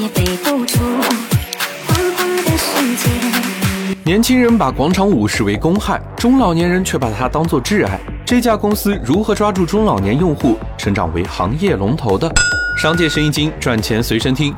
也飞不出慌慌的世界。年轻人把广场舞视为公害，中老年人却把它当作挚爱。这家公司如何抓住中老年用户，成长为行业龙头的？商界生意经，赚钱随身听。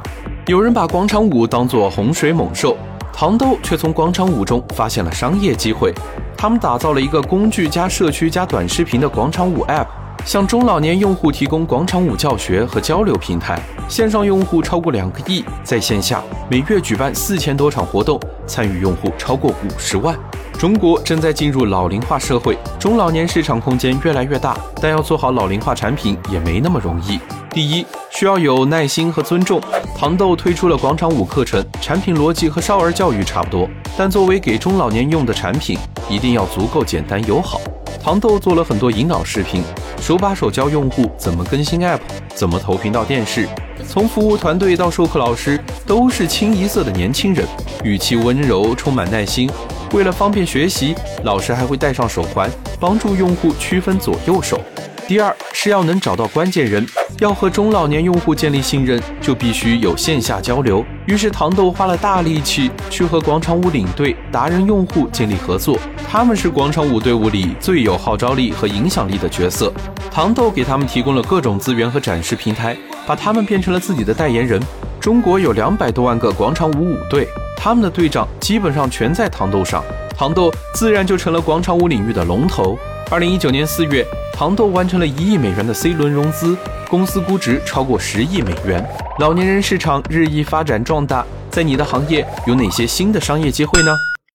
有人把广场舞当作洪水猛兽，糖豆却从广场舞中发现了商业机会。他们打造了一个工具加社区加短视频的广场舞 App，向中老年用户提供广场舞教学和交流平台。线上用户超过两个亿，在线下每月举办四千多场活动，参与用户超过五十万。中国正在进入老龄化社会，中老年市场空间越来越大，但要做好老龄化产品也没那么容易。第一，需要有耐心和尊重。糖豆推出了广场舞课程，产品逻辑和少儿教育差不多，但作为给中老年用的产品，一定要足够简单友好。糖豆做了很多引导视频，手把手教用户怎么更新 App，怎么投屏到电视。从服务团队到授课老师，都是清一色的年轻人，语气温柔，充满耐心。为了方便学习，老师还会戴上手环，帮助用户区分左右手。第二是要能找到关键人，要和中老年用户建立信任，就必须有线下交流。于是糖豆花了大力气去和广场舞领队、达人用户建立合作，他们是广场舞队伍里最有号召力和影响力的角色。糖豆给他们提供了各种资源和展示平台，把他们变成了自己的代言人。中国有两百多万个广场舞舞队，他们的队长基本上全在糖豆上，糖豆自然就成了广场舞领域的龙头。二零一九年四月，糖豆完成了一亿美元的 C 轮融资，公司估值超过十亿美元。老年人市场日益发展壮大，在你的行业有哪些新的商业机会呢？